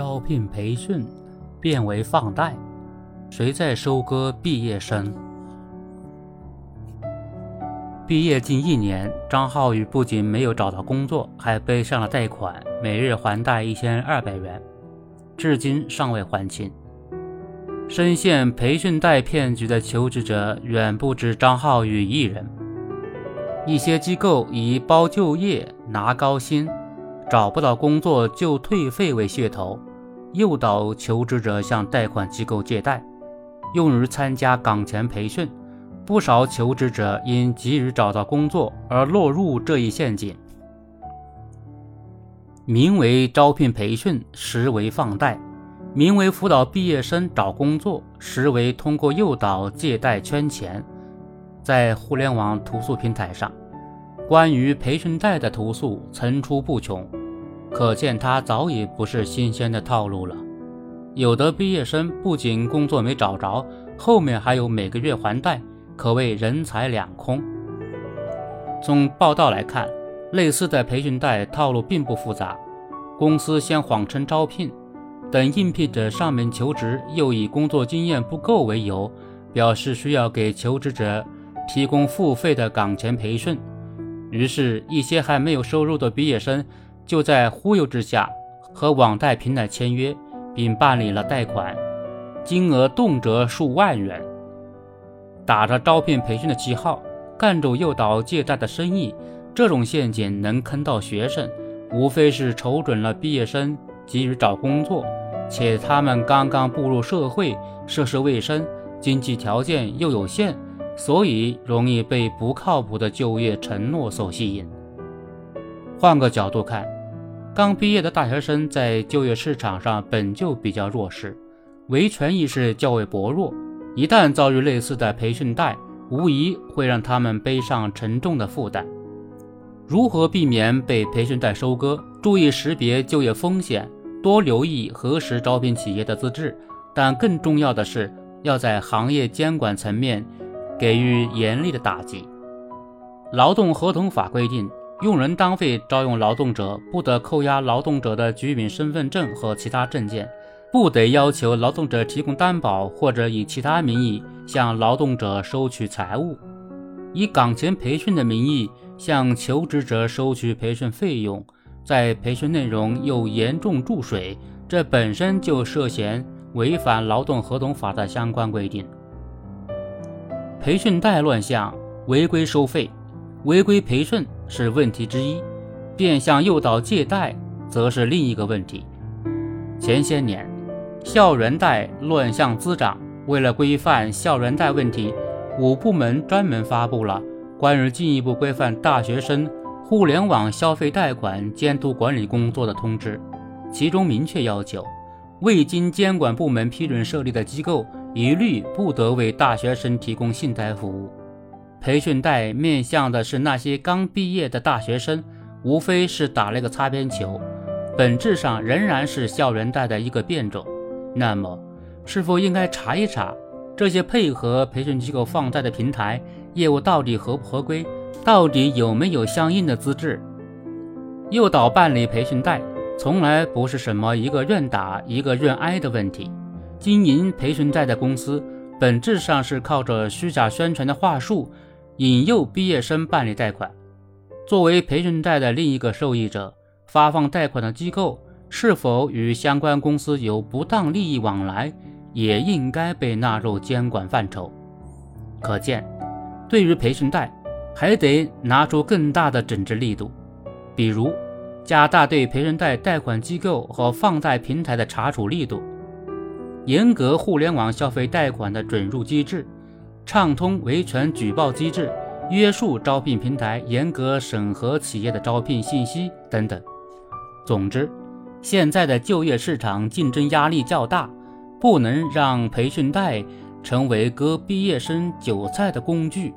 招聘培训变为放贷，谁在收割毕业生？毕业近一年，张浩宇不仅没有找到工作，还背上了贷款，每日还贷一千二百元，至今尚未还清。深陷培训贷骗局的求职者远不止张浩宇一人，一些机构以包就业、拿高薪。找不到工作就退费为噱头，诱导求职者向贷款机构借贷，用于参加岗前培训。不少求职者因急于找到工作而落入这一陷阱。名为招聘培训，实为放贷；名为辅导毕业生找工作，实为通过诱导借贷圈钱。在互联网投诉平台上，关于培训贷的投诉层出不穷。可见他早已不是新鲜的套路了。有的毕业生不仅工作没找着，后面还有每个月还贷，可谓人财两空。从报道来看，类似的培训贷套路并不复杂。公司先谎称招聘，等应聘者上门求职，又以工作经验不够为由，表示需要给求职者提供付费的岗前培训。于是，一些还没有收入的毕业生。就在忽悠之下，和网贷平台签约，并办理了贷款，金额动辄数万元。打着招聘培训的旗号，干着诱导借贷的生意，这种陷阱能坑到学生，无非是瞅准了毕业生急于找工作，且他们刚刚步入社会，涉世未深，经济条件又有限，所以容易被不靠谱的就业承诺所吸引。换个角度看。刚毕业的大学生在就业市场上本就比较弱势，维权意识较为薄弱，一旦遭遇类似的培训贷，无疑会让他们背上沉重的负担。如何避免被培训贷收割？注意识别就业风险，多留意核实招聘企业的资质，但更重要的是要在行业监管层面给予严厉的打击。劳动合同法规定。用人单位招用劳动者，不得扣押劳动者的居民身份证和其他证件，不得要求劳动者提供担保或者以其他名义向劳动者收取财物，以岗前培训的名义向求职者收取培训费用，在培训内容又严重注水，这本身就涉嫌违反劳动合同法的相关规定。培训贷乱象，违规收费。违规培训是问题之一，变相诱导借贷则是另一个问题。前些年，校园贷乱象滋长，为了规范校园贷问题，五部门专门发布了关于进一步规范大学生互联网消费贷款监督管理工作的通知，其中明确要求，未经监管部门批准设立的机构，一律不得为大学生提供信贷服务。培训贷面向的是那些刚毕业的大学生，无非是打了个擦边球，本质上仍然是校园贷的一个变种。那么，是否应该查一查这些配合培训机构放贷的平台业务到底合不合规，到底有没有相应的资质？诱导办理培训贷，从来不是什么一个愿打一个愿挨的问题。经营培训贷的公司，本质上是靠着虚假宣传的话术。引诱毕业生办理贷款，作为培训贷的另一个受益者，发放贷款的机构是否与相关公司有不当利益往来，也应该被纳入监管范畴。可见，对于培训贷，还得拿出更大的整治力度，比如加大对培训贷贷款机构和放贷平台的查处力度，严格互联网消费贷款的准入机制。畅通维权举报机制，约束招聘平台严格审核企业的招聘信息等等。总之，现在的就业市场竞争压力较大，不能让培训贷成为割毕业生韭菜的工具。